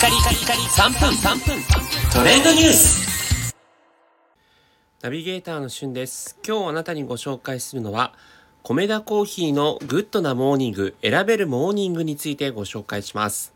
カリカリカリ3分。3分トレンドニュース。ナビゲーターのしゅんです。今日あなたにご紹介するのはコメダ珈琲のグッドなモーニング選べるモーニングについてご紹介します、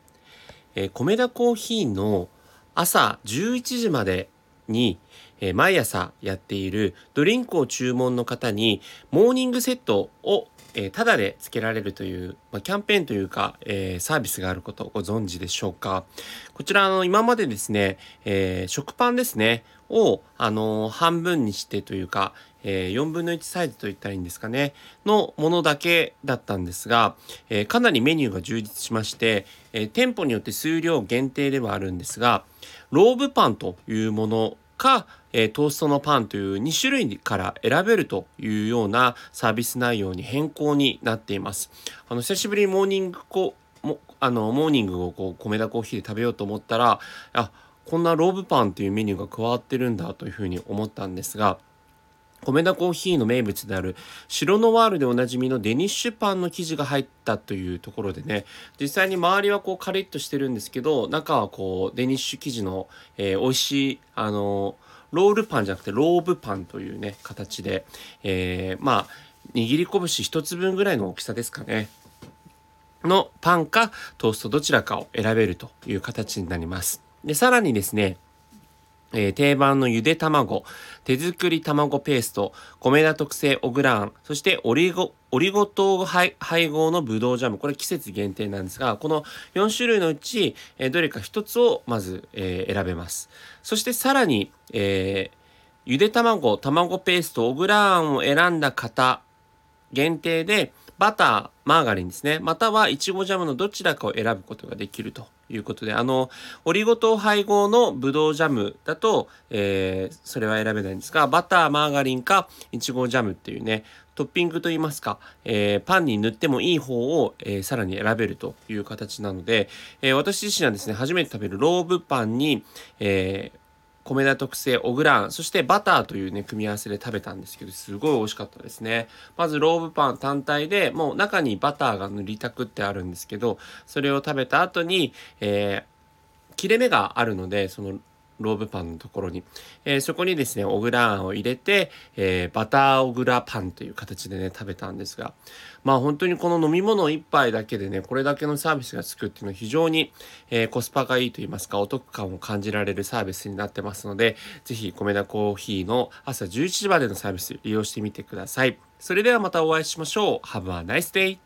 えー、コメダ珈琲の朝11時までに、えー、毎朝やっているドリンクを注文の方にモーニングセットをえー、ただで付けられるという、まあ、キャンペーンというか、えー、サービスがあることご存知でしょうか？こちらの今までですね、え、食パンですねを、あの半分にしてというか、え4分の1サイズといったらいいんですかねのものだけだったんですが、えかなりメニューが充実しまして、え店舗によって数量限定ではあるんですがローブパンというものか、えー、トーストのパンという2種類から選べるというようなサービス内容に変更になっています。あの久しぶりにモーニングこもあのモーニングをこうコメダ珈琲で食べようと思ったらあこんなローブパンというメニューが加わってるんだというふうに思ったんですがコメダ珈琲の名物であるシロノワールでおなじみのデニッシュパンの生地が入ったというところでね実際に周りはこうカリッとしてるんですけど中はこうデニッシュ生地の、えー、美味しいあのロールパンじゃなくてローブパンというね形で、えー、まあ握り拳一つ分ぐらいの大きさですかねのパンかトーストどちらかを選べるという形になります。でさらにですねえー、定番のゆで卵、手作り卵ペースト、米田特製オグラーン、そしてオリゴ、オリゴ糖配合のぶどうジャム。これ季節限定なんですが、この4種類のうち、えー、どれか1つをまず、えー、選べます。そしてさらに、えゆで卵、卵ペースト、オグラーンを選んだ方限定で、バター、マーガリンですね。または、いちごジャムのどちらかを選ぶことができるということで、あの、オリゴ糖配合のブドウジャムだと、えー、それは選べないんですが、バター、マーガリンか、いちごジャムっていうね、トッピングといいますか、えー、パンに塗ってもいい方を、えー、さらに選べるという形なので、えー、私自身はですね、初めて食べるローブパンに、えー、米田特製オグラン、そしてバターというね、組み合わせで食べたんですけど、すごい美味しかったですね。まずローブパン単体で、もう中にバターが塗りたくってあるんですけど、それを食べた後に、えー、切れ目があるので、そのローブパンのところに、えー、そこにですね、オグラーンを入れて、えー、バターオグラパンという形でね、食べたんですが、まあ本当にこの飲み物1杯だけでね、これだけのサービスがつくっていうのは非常に、えー、コスパがいいと言いますか、お得感を感じられるサービスになってますので、ぜひ米田コーヒーの朝11時までのサービス利用してみてください。それではまたお会いしましょう。Have a nice day!